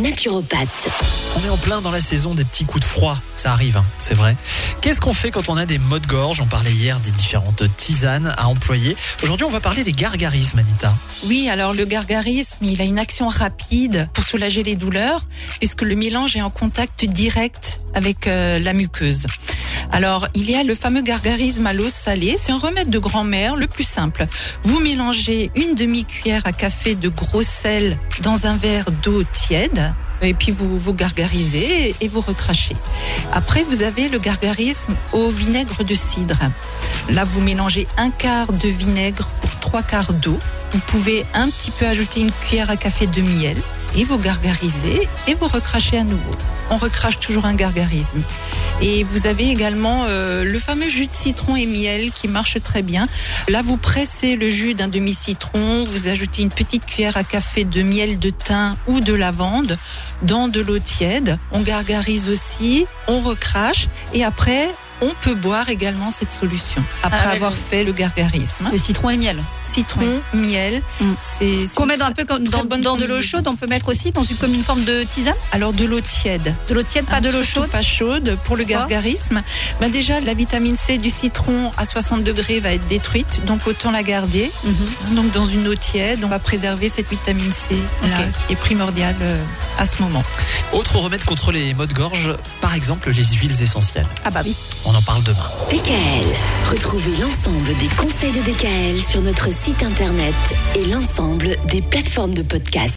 naturopathe. On est en plein dans la saison des petits coups de froid, ça arrive, hein, c'est vrai. Qu'est-ce qu'on fait quand on a des maux de gorge? On parlait hier des différentes tisanes à employer. Aujourd'hui, on va parler des gargarismes, Anita. Oui, alors le gargarisme, il a une action rapide pour soulager les douleurs, puisque le mélange est en contact direct avec euh, la muqueuse. Alors, il y a le fameux gargarisme à l'eau salée. C'est un remède de grand-mère, le plus simple. Vous mélangez une demi-cuillère à café de gros sel dans un verre d'eau tiède. Et puis vous vous gargarisez et vous recrachez. Après, vous avez le gargarisme au vinaigre de cidre. Là, vous mélangez un quart de vinaigre pour trois quarts d'eau. Vous pouvez un petit peu ajouter une cuillère à café de miel et vous gargarisez et vous recrachez à nouveau. On recrache toujours un gargarisme. Et vous avez également euh, le fameux jus de citron et miel qui marche très bien. Là, vous pressez le jus d'un demi-citron, vous ajoutez une petite cuillère à café de miel de thym ou de lavande dans de l'eau tiède. On gargarise aussi, on recrache et après, on peut boire également cette solution après Ah avoir fait le gargarisme. Le citron et le miel. Citron, miel, Mm. c'est Qu'on met dans un peu comme dans, de l'eau chaude, on peut mettre aussi dans une, comme une forme de tisane. Alors de l'eau tiède. De l'eau tiède, pas Ah, de l'eau chaude. Pas chaude pour le gargarisme. Ben déjà, la vitamine C du citron à 60 degrés va être détruite, donc autant la garder. Mhm. Donc dans une eau tiède, on va préserver cette vitamine C là, qui est primordiale euh, à ce moment. Autre remède contre les maux de gorge, par exemple les huiles essentielles. Ah bah oui. On en parle demain. DKL. Retrouvez l'ensemble des conseils de DKL sur notre site internet et l'ensemble des plateformes de podcast.